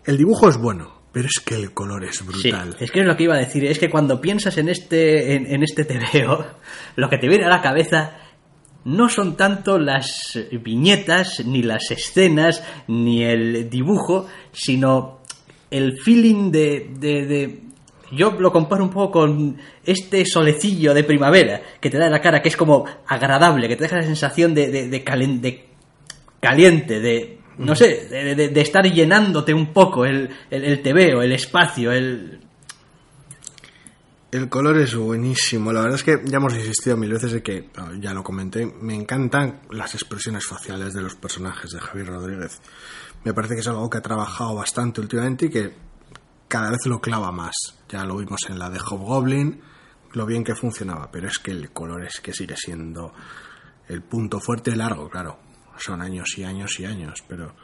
el dibujo es bueno pero es que el color es brutal. es que es lo que iba a decir. Es que cuando piensas en este, en, este TVO, lo que te viene a la cabeza no son tanto las viñetas, ni las escenas, ni el dibujo, sino el feeling de, de, yo lo comparo un poco con este solecillo de primavera que te da en la cara, que es como agradable, que te deja la sensación de, de, de caliente, de, no sé, de, estar llenándote un poco el, el, el tebeo, el espacio, el... El color es buenísimo. La verdad es que ya hemos insistido mil veces de que, ah, ya lo comenté, me encantan las expresiones faciales de los personajes de Javier Rodríguez. Me parece que es algo que ha trabajado bastante últimamente y que cada vez lo clava más. Ya lo vimos en la de Hobgoblin, lo bien que funcionaba, pero es que el color es que sigue siendo el punto fuerte largo, claro son años y años y años, pero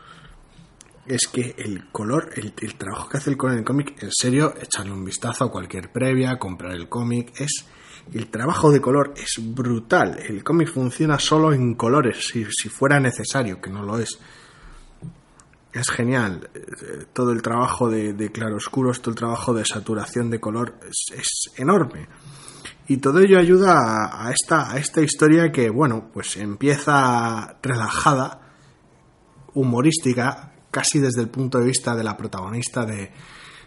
es que el color, el, trabajo que hace el color en el cómic, en serio, echarle un vistazo a cualquier previa, comprar el cómic, es el trabajo de color es brutal. El cómic funciona solo en colores, si, si fuera necesario, que no lo es. Es genial. Eh, todo el trabajo de, claroscuros, todo el trabajo de saturación de color es, enorme. Y todo ello ayuda a, esta, a esta historia que, bueno, pues empieza relajada, humorística, casi desde el punto de vista de la protagonista de,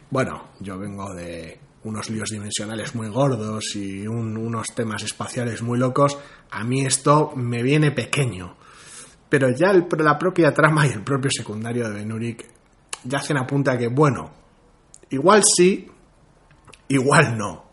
bueno, yo vengo de unos líos dimensionales muy gordos y unos temas espaciales muy locos, a mí esto me viene pequeño. Pero ya la propia trama y el propio secundario de Benurik ya hacen apunta a que, bueno, igual sí, igual no.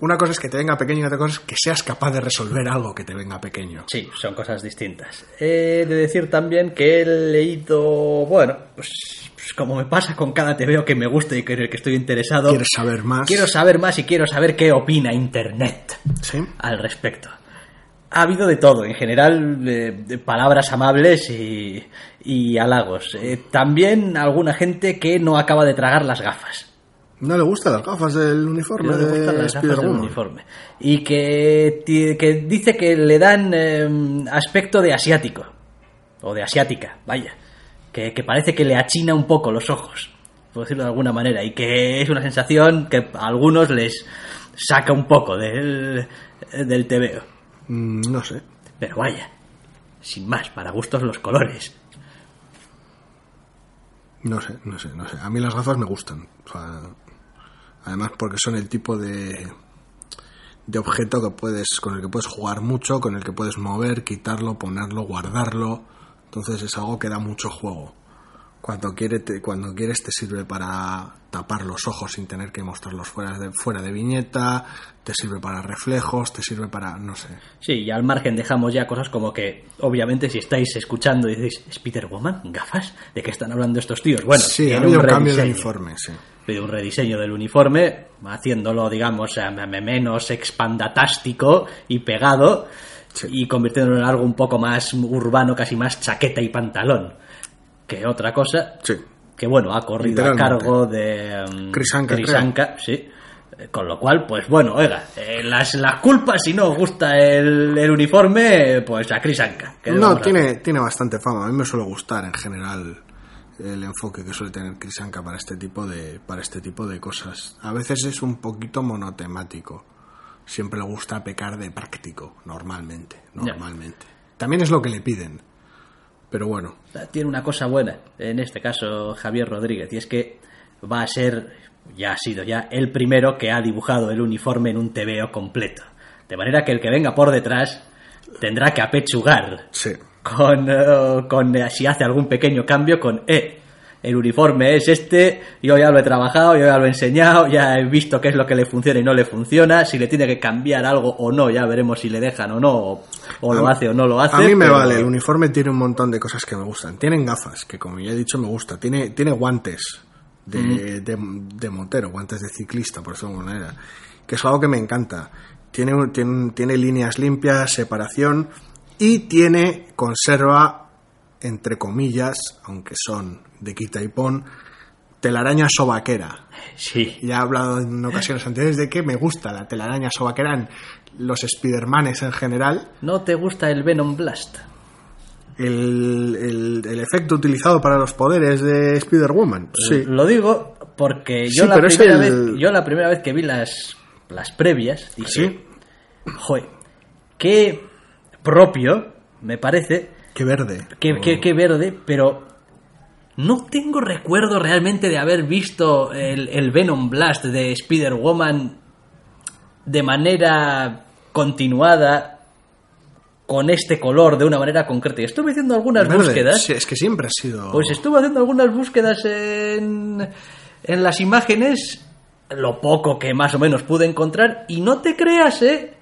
Una cosa es que te venga pequeño y otra cosa es que seas capaz de resolver algo que te venga pequeño. Sí, son cosas distintas. He de decir también que he leído, bueno, pues, pues como me pasa con cada te veo que me gusta y que, que estoy interesado. ¿Quieres saber más? Quiero saber más y quiero saber qué opina Internet ¿Sí? al respecto. Ha habido de todo, en general, de palabras amables y, y halagos. Eh, también alguna gente que no acaba de tragar las gafas. No le gustan las gafas del uniforme. No le gustan las gafas del uniforme. Y que, que, dice que le dan em, aspecto de asiático. O de asiática, vaya. Que, que, parece que le achina un poco los ojos. Por decirlo de alguna manera. Y que es una sensación que a algunos les saca un poco del, del tebeo. Mm, no sé. Pero vaya. Sin más, para gustos los colores. No sé, no sé, no sé. A mí las gafas me gustan. O sea, Además porque son el tipo de, de objeto que puedes, con el que puedes jugar mucho, con el que puedes mover, quitarlo, ponerlo, guardarlo. Entonces es algo que da mucho juego. Cuando, quiere te- cuando quieres te sirve para tapar los ojos sin tener que mostrarlos fuera de, fuera de viñeta, te sirve para reflejos, te sirve para, no sé. Sí, y al margen dejamos ya cosas como que, obviamente, si estáis escuchando y decís, ¿Spider-Woman? ¿Gafas? ¿De qué están hablando estos tíos? Bueno, sí, ha habido un cambio de uniforme, sí. Un rediseño del uniforme, haciéndolo, digamos, menos expandatástico y pegado, Sí. y convirtiéndolo en algo un poco más urbano, casi más chaqueta y pantalón que otra cosa. Sí. que bueno, ha corrido a cargo de um, Chris Anka, Chris creo. Anka, sí. Eh, Con lo cual, pues bueno, oiga, eh, las, las culpas, si no os gusta el, el uniforme, pues a Chris Anka. ¿Qué le No, tiene, tiene bastante fama. A mí me suele gustar en general el enfoque que suele tener Chris Anka para este tipo de para este tipo de cosas. A veces es un poquito monotemático. Siempre le gusta pecar de práctico, normalmente, normalmente. También es lo que le piden. Pero bueno, Tiene una cosa buena, en este caso Javier Rodríguez, y es que va a ser, ya ha sido ya, el primero que ha dibujado el uniforme en un TVO completo. De manera que el que venga por detrás tendrá que apechugar sí. con, eh, con eh, si hace algún pequeño cambio con eh, el uniforme es este, yo ya lo he trabajado, yo ya lo he enseñado, ya he visto qué es lo que le funciona y no le funciona, si le tiene que cambiar algo o no, ya veremos si le dejan o no, o, o lo hace o no lo hace. A mí me pero- vale, el uniforme tiene un montón de cosas que me gustan. Tienen gafas, que como ya he dicho me gusta. Tiene, tiene guantes de, de, de motero, guantes de ciclista, por decirlo de alguna manera. Que es algo que me encanta. Tiene, tiene, tiene líneas limpias, separación y tiene, conserva, entre comillas, aunque son de quita y pon, telaraña sobaquera. Sí, Ya he hablado en ocasiones anteriores de que me gusta la telaraña sobaquera en los Spidermanes en general. ¿no te gusta el Venom Blast? el, el- el efecto utilizado para los poderes de Spider-Woman. Sí. Lo digo porque yo, Sí, la primera el- vez, yo la primera vez que vi las, las previas dije, Sí. joder, qué propio me parece, Qué verde. qué, qué- qué verde, pero no tengo recuerdo realmente de haber visto el, el Venom Blast de Spider-Woman de manera continuada con este color de una manera concreta. Y estuve haciendo algunas Verde. búsquedas. Sí, es que siempre ha sido. Pues estuve haciendo algunas búsquedas en, en las imágenes, lo poco que más o menos pude encontrar, y no te creas, ¿eh?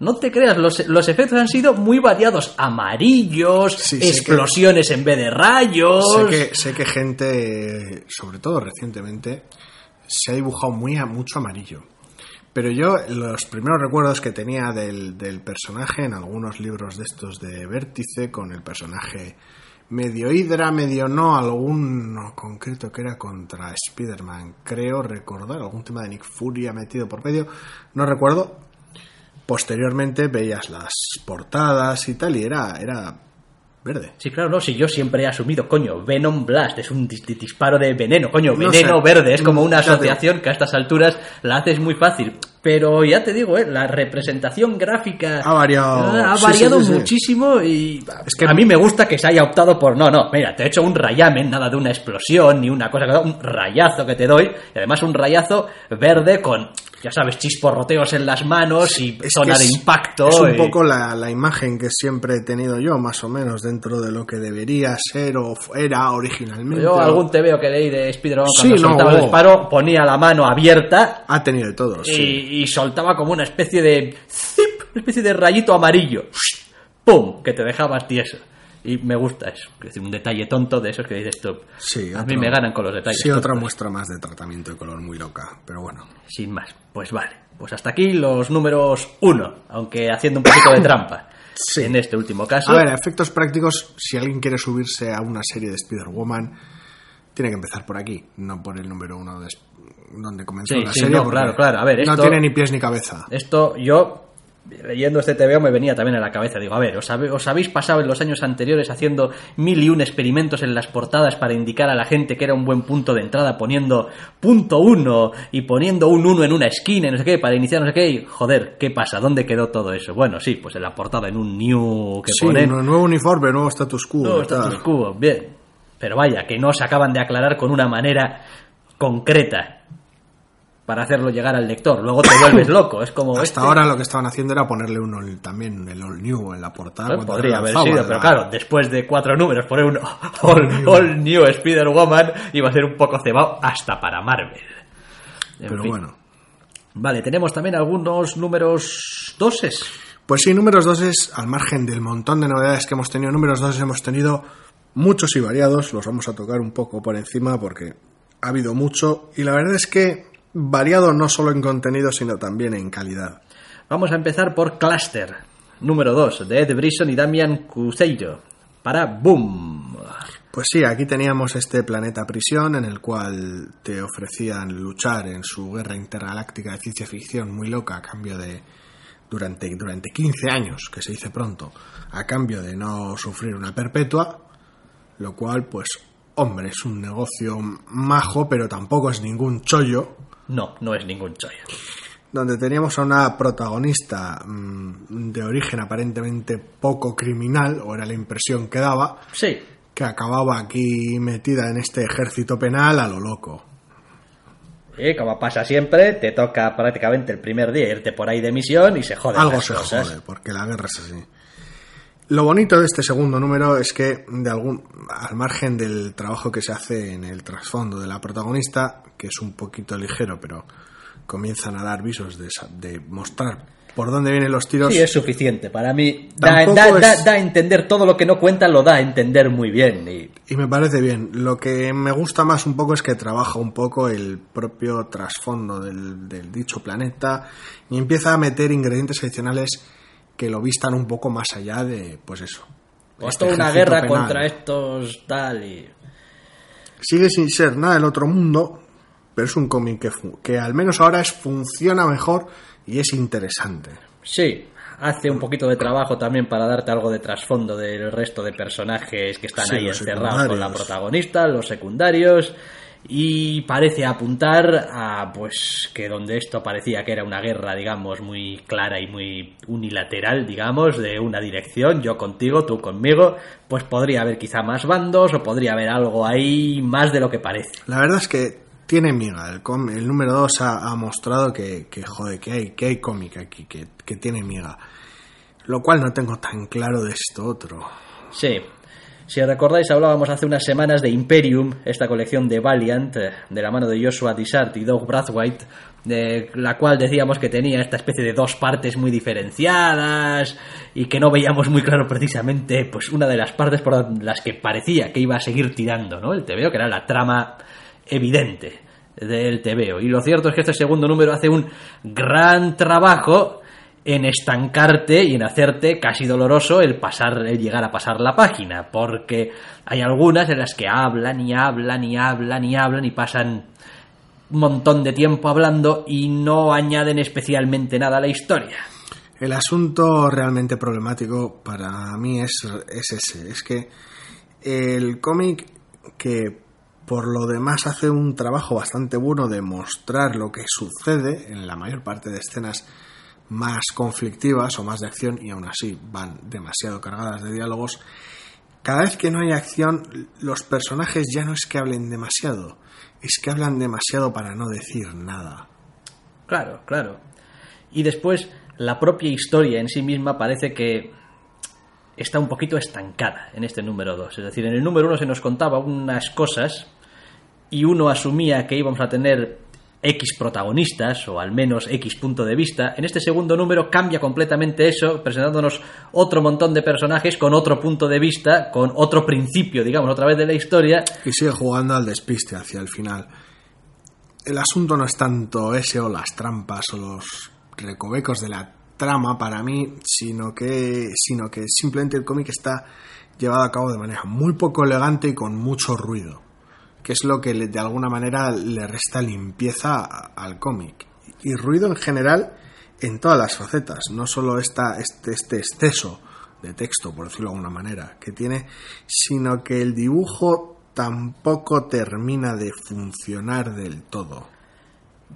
No te creas, los, los efectos han sido muy variados. Amarillos, Sí, explosiones en vez de rayos. Sé que, sé que gente, sobre todo recientemente, se ha dibujado muy a, mucho amarillo. Pero yo, los primeros recuerdos que tenía del, del personaje en algunos libros de estos de Vértice, con el personaje medio Hydra, medio no, alguno concreto que era contra Spider-Man, creo recordar, algún tema de Nick Fury ha metido por medio, no recuerdo. Posteriormente veías las portadas y tal, y era, era verde. Sí, claro, no, si yo siempre he asumido, coño, Venom Blast es un dis- disparo de veneno, coño, No veneno sé. verde, es como una Ya te- asociación que a estas alturas la haces muy fácil. Pero ya te digo, ¿eh? la representación gráfica Ha variado. ha variado sí, sí, sí. muchísimo y Es que- a mí me gusta que se haya optado por, no, no, mira, te he hecho un rayamen, nada de una explosión ni una cosa, un rayazo que te doy, y además un rayazo verde con, ya sabes, chisporroteos en las manos y zona de es- impacto. Es un y- poco la, la imagen que siempre he tenido yo, más o menos, dentro de lo que debería ser o era originalmente. Yo algún TV que leí de Spider-Man Sí, cuando no, soltaba el oh. disparo ponía la mano abierta Ha tenido de todo, sí. y, y soltaba como una especie de zip, una especie de rayito amarillo. ¡Pum! Que te dejabas tieso. Y me gusta eso. Es decir, un detalle tonto de esos que dices tú. Sí, a otro- mí me ganan con los detalles. Sí, otra muestra más de tratamiento de color muy loca, pero bueno. Sin más. Pues vale. Pues hasta aquí los números uno. Aunque haciendo un poquito de trampa. Sí. En este último caso. A ver, efectos prácticos, si alguien quiere subirse a una serie de Spider-Woman, tiene que empezar por aquí, no por el número uno de, donde comenzó Sí, la sí, serie. no, claro, claro. A ver, no tiene ni pies ni cabeza. Esto yo, leyendo este TVO, me venía también a la cabeza. Digo, a ver, ¿os, habe- os habéis pasado en los años anteriores haciendo mil y un experimentos en las portadas para indicar a la gente que era un buen punto de entrada, poniendo punto uno y poniendo un uno en una esquina y no sé qué, para iniciar no sé qué? Y, joder, ¿qué pasa? ¿Dónde quedó todo eso? Bueno, sí, pues en la portada, en un new que Sí, ponen. nu- nuevo uniforme, nuevo status quo. Tal. todo cubo, bien. Pero vaya, que no se acaban de aclarar con una manera concreta. Para hacerlo llegar al lector. Luego te vuelves loco, es como... Hasta este. ahora lo que estaban haciendo era ponerle uno también el All New en la portada. Cuando podría haber sido, la- pero claro, después de cuatro números poner un All, All New Spider-Woman iba a ser un poco cebado hasta para Marvel. En Pero fin. bueno. Vale, tenemos también algunos números doses. Pues sí, números doses, al margen del montón de novedades que hemos tenido, números doses hemos tenido muchos y variados, los vamos a tocar un poco por encima porque ha habido mucho y la verdad es que variado no solo en contenido sino también en calidad. Vamos a empezar por Cluster, número 2, de Ed Brisson y Damian Cuseiro, para Boom. Pues sí, aquí teníamos este planeta prisión en el cual te ofrecían luchar en su guerra intergaláctica de ciencia ficción muy loca a cambio de durante durante 15 años, que se dice pronto, a cambio de no sufrir una perpetua, lo cual pues hombre, es un negocio majo, pero tampoco es ningún chollo, No, no es ningún chollo. donde teníamos a una protagonista mm, de origen aparentemente poco criminal, o era la impresión que daba, Sí, que acababa aquí metida en este ejército penal a lo loco. y como pasa siempre, te toca prácticamente el primer día irte por ahí de misión y se joden Algo las se cosas. jode, porque la guerra es así. Lo bonito de este segundo número es que, de algún, al margen del trabajo que se hace en el trasfondo de la protagonista, que es un poquito ligero, pero comienzan a dar visos de, de mostrar por dónde vienen los tiros. Sí, es suficiente. Para mí, da, Tampoco da- da- es- da a entender todo lo que no cuenta, lo da a entender muy bien. Y Y me parece bien. Lo que me gusta más un poco es que trabaja un poco el propio trasfondo del, del dicho planeta y empieza a meter ingredientes adicionales que lo vistan un poco más allá de, pues eso. pues este toda una guerra penal. contra estos tal y... Sigue sin ser nada del otro mundo, pero es un cómic que, que al menos ahora es, funciona mejor y es interesante. Sí, hace un poquito de trabajo también para darte algo de trasfondo del resto de personajes que están Sí, ahí encerrados con la protagonista, los secundarios, y parece apuntar a pues que donde esto parecía que era una guerra, digamos, muy clara y muy unilateral, digamos, de una dirección, yo contigo, tú conmigo, pues podría haber quizá más bandos o podría haber algo ahí más de lo que parece. La verdad es que tiene miga. El, com- el número 2 ha, ha mostrado que, que, joder, que hay, que hay cómic aquí, que, que tiene miga. Lo cual no tengo tan claro de esto otro. Sí. Si recordáis, hablábamos hace unas semanas de Imperium, esta colección de Valiant, eh, de la mano de Joshua Dishart y Doug Brathwaite, de la cual decíamos que tenía esta especie de dos partes muy diferenciadas y que no veíamos muy claro precisamente pues una de las partes por las que parecía que iba a seguir tirando, ¿no? El TVO, que era la trama evidente del TVO. Y lo cierto es que este segundo número hace un gran trabajo en estancarte y en hacerte casi doloroso el pasar el llegar a pasar la página porque hay algunas en las que hablan y hablan y hablan y hablan y pasan un montón de tiempo hablando y no añaden especialmente nada a la historia. El asunto realmente problemático para mí es, es ese. Es que el cómic que por lo demás hace un trabajo bastante bueno de mostrar lo que sucede en la mayor parte de escenas más conflictivas o más de acción y aún así van demasiado cargadas de diálogos. Cada vez que no hay acción, los personajes ya no es que hablen demasiado, es que hablan demasiado para no decir nada. Claro, claro. Y después la propia historia en sí misma parece que está un poquito estancada en este número 2. Es decir, en el número 1 se nos contaba unas cosas y uno asumía que íbamos a tener X protagonistas o al menos X punto de vista. En este segundo número cambia completamente eso, presentándonos otro montón de personajes con otro punto de vista, con otro principio, digamos, otra vez de la historia. y sigue jugando al despiste hacia el final. El asunto no es tanto ese o las trampas o los recovecos de la trama para mí, sino que, sino que simplemente el cómic está llevado a cabo de manera muy poco elegante y con mucho ruido, que es lo que de alguna manera le resta limpieza al cómic. Y ruido en general en todas las facetas, no solo esta, este, este exceso de texto, por decirlo de alguna manera, que tiene, sino que el dibujo tampoco termina de funcionar del todo.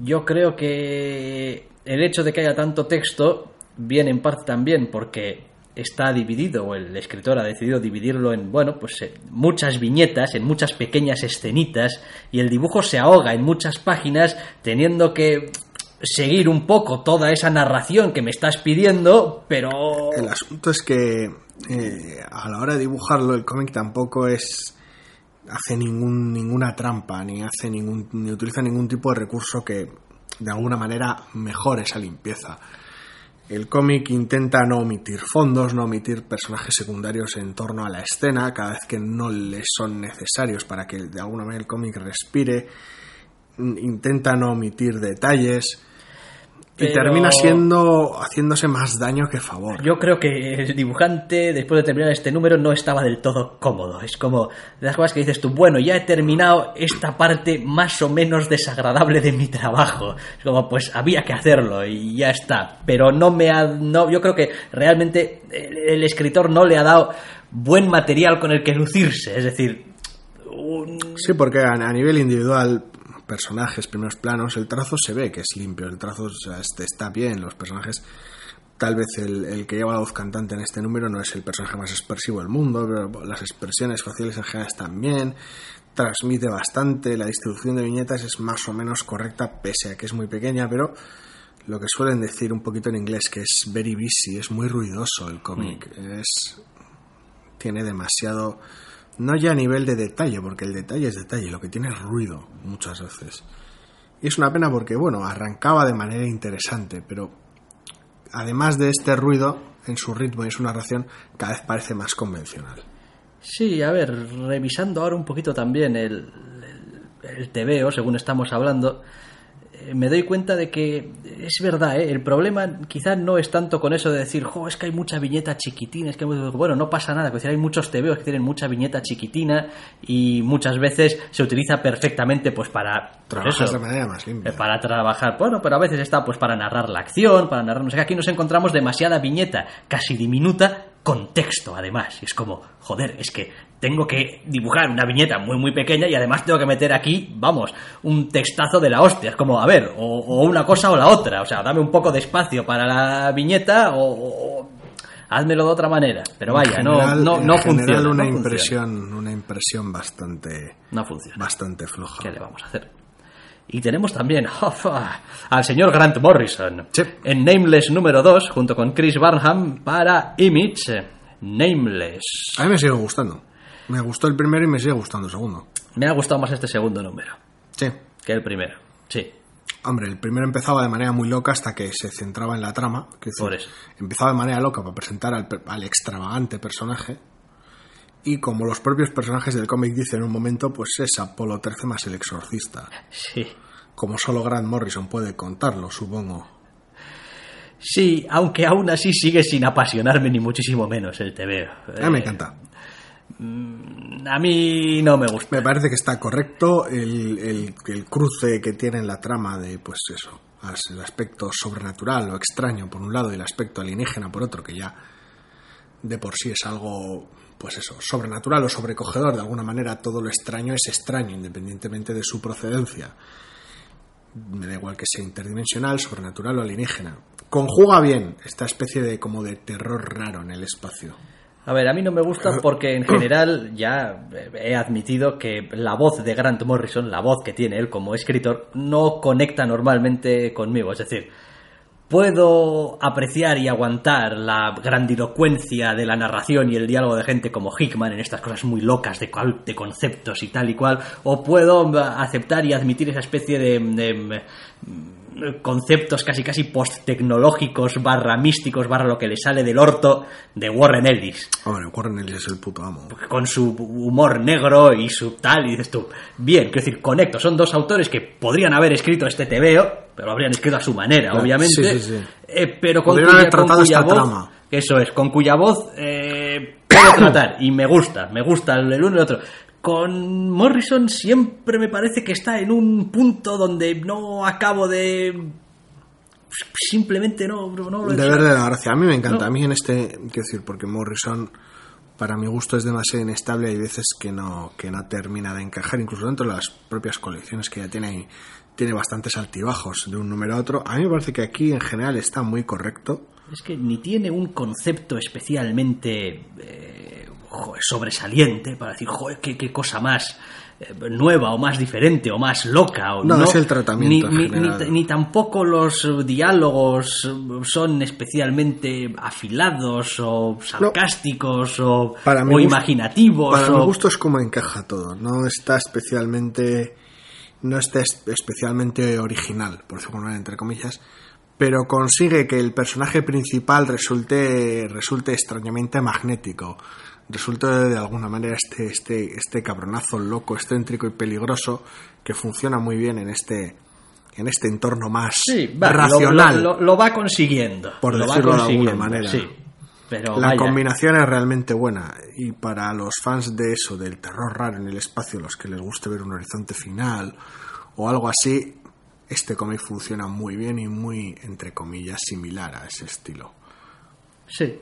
Yo creo que el hecho de que haya tanto texto viene en parte también porque está dividido, o el escritor ha decidido dividirlo en, bueno, pues eh, muchas viñetas, en muchas pequeñas escenitas, y el dibujo se ahoga en muchas páginas, teniendo que seguir un poco toda esa narración que me estás pidiendo, pero... El asunto es que eh, a la hora de dibujarlo el cómic tampoco es hace ningún, ninguna trampa ni hace ningún ni utiliza ningún tipo de recurso que de alguna manera mejore esa limpieza. El cómic intenta no omitir fondos, no omitir personajes secundarios en torno a la escena cada vez que no le son necesarios para que de alguna manera el cómic respire. Intenta no omitir detalles y Pero- termina siendo haciéndose más daño que favor. Yo creo que el dibujante, después de terminar este número, no estaba del todo cómodo. Es como de las cosas que dices tú, bueno, ya he terminado esta parte más o menos desagradable de mi trabajo. Es como, pues había que hacerlo y ya está. Pero no me ha. No, yo creo que realmente el, el escritor no le ha dado buen material con el que lucirse. Es decir, Sí, porque a nivel individual, personajes, primeros planos, el trazo se ve que es limpio, el trazo o sea, este, está bien, los personajes. Tal vez el, el que lleva la voz cantante en este número no es el personaje más expresivo del mundo, pero las expresiones faciales en general están bien, transmite bastante, la distribución de viñetas es más o menos correcta, pese a que es muy pequeña, pero lo que suelen decir un poquito en inglés, que es very busy, es muy ruidoso el cómic, es tiene demasiado no ya a nivel de detalle, porque el detalle es detalle, lo que tiene es ruido muchas veces. Y es una pena porque, bueno, arrancaba de manera interesante, pero además de este ruido, en su ritmo y en su narración, cada vez parece más convencional. Sí, a ver, revisando ahora un poquito también el, el, el según estamos hablando, me doy cuenta de que es verdad, ¿eh? el problema quizás no es tanto con eso de decir, jo, es que hay mucha viñeta chiquitina, es que bueno, no pasa nada, es decir, hay muchos TVOs que tienen mucha viñeta chiquitina y muchas veces se utiliza perfectamente pues para pues eso, de manera más limpia. eh, para trabajar, bueno, pero a veces está pues para narrar la acción, para narrar, no sé aquí nos encontramos demasiada viñeta, casi diminuta, con texto además, y es como, joder, es que tengo que dibujar una viñeta muy muy pequeña y además tengo que meter aquí, vamos, un textazo de la hostia, es como, a ver, o, o una cosa o la otra, o sea, dame un poco de espacio para la viñeta o... o házmelo de otra manera, pero vaya, no, no, en no general funciona. una no funciona. impresión, una impresión bastante, No funciona. bastante floja. ¿Qué le vamos a hacer? Y tenemos también al señor Grant Morrison Sí. en Nameless número 2, junto con Chris Barnham, para Image Nameless. A mí me sigue gustando. Me gustó el primero y me sigue gustando el segundo. Me ha gustado más este segundo número Sí. que el primero. Sí, Hombre, el primero empezaba de manera muy loca hasta que se centraba en la trama. que Por eso. Empezaba de manera loca para presentar al extravagante personaje. Y como los propios personajes del cómic dicen en un momento, pues es Apolo 13 más el exorcista. sí. Como solo Grant Morrison puede contarlo, supongo. Sí, aunque aún así sigue sin apasionarme ni muchísimo menos el TVO. A mí me encanta. A mí no me gusta. Me parece que está correcto el, el- el cruce que tiene en la trama de, pues eso, el aspecto sobrenatural o extraño por un lado y el aspecto alienígena por otro, que ya de por sí es algo, pues eso, sobrenatural o sobrecogedor. De alguna manera todo lo extraño es extraño, independientemente de su procedencia. Me da igual que sea interdimensional, sobrenatural o alienígena. Conjuga bien esta especie de como de terror raro en el espacio. A ver, a mí no me gusta porque en general ya he admitido que la voz de Grant Morrison, la voz que tiene él como escritor, no conecta normalmente conmigo. Es decir, puedo apreciar y aguantar la grandilocuencia de la narración y el diálogo de gente como Hickman en estas cosas muy locas de, de conceptos y tal y cual, o puedo aceptar y admitir esa especie de... de conceptos casi casi post-tecnológicos barra místicos barra lo que le sale del orto de Warren Ellis Hombre, Warren Ellis es el puto amo. con su humor negro y su tal y dices tú bien quiero decir conecto son dos autores que podrían haber escrito este TVO pero lo habrían escrito a su manera Claro, obviamente sí, sí, sí. Eh, pero con Podrían cuya, haber con tratado cuya esta voz trama. eso es con cuya voz eh, puedo tratar y me gusta me gusta el uno y el otro con Morrison siempre me parece que está en un punto donde no acabo de simplemente no no lo De ver de la gracia. A mí me encanta. No. A mí en este, quiero decir, porque Morrison, para mi gusto, es demasiado inestable. Hay veces que no, que no termina de encajar, incluso dentro de las propias colecciones que ya tiene, y tiene bastantes altibajos de un número a otro. A mí me parece que aquí, en general, está muy correcto. es que ni tiene un concepto especialmente eh, joder, sobresaliente para decir, joder, qué, qué cosa más eh, nueva o más diferente o más loca. O No, es el tratamiento Ni, en ni- general. ni- ni tampoco los diálogos son especialmente afilados o sarcásticos o, Para o imaginativos. Para o- mi gusto es como encaja todo. No está especialmente. No está es- especialmente original, por manera, entre comillas. Pero consigue que el personaje principal resulte, resulte extrañamente magnético. Resulte de alguna manera este, este, este cabronazo loco, excéntrico y peligroso que funciona muy bien en este, en este entorno más Sí, va, lo- racional. Lo, lo- lo va consiguiendo. Por lo va decirlo de alguna manera. Sí, pero La vaya, combinación es realmente buena y para los fans de eso, del terror raro en el espacio, los que les guste ver un horizonte final o algo así, este cómic funciona muy bien y muy, entre comillas, similar a ese estilo. Sí,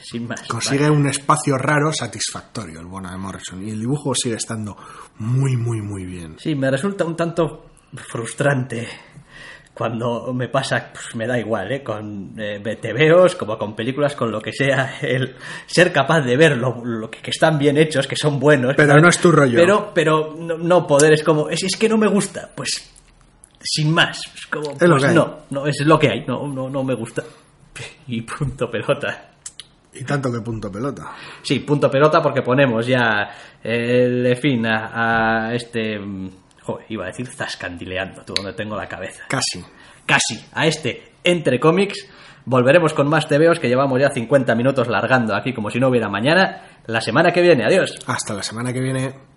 sin más. Consigue un espacio raro satisfactorio el bueno de Morrison y el dibujo sigue estando muy, muy, muy bien. Sí, me resulta un tanto frustrante cuando me pasa, pues me da igual, ¿eh? con eh, TVOs, como con películas, con lo que sea, el ser capaz de ver lo, lo que, que están bien hechos, que son buenos. Pero ¿sabes? no es tu rollo. Pero, pero no, no poder, es como, es, es que no me gusta, pues sin más, es como, Es lo pues que hay. no, no, es lo que hay, no, no, no me gusta. Y punto pelota. Y tanto que punto pelota. Sí, punto pelota porque ponemos ya el fin a, a este... Joder, iba a decir zascandileando, tú donde tengo la cabeza. Casi. Casi, a este entre cómics. Volveremos con más TVOs que llevamos ya 50 minutos largando aquí como si no hubiera mañana. La semana que viene, adiós. Hasta la semana que viene.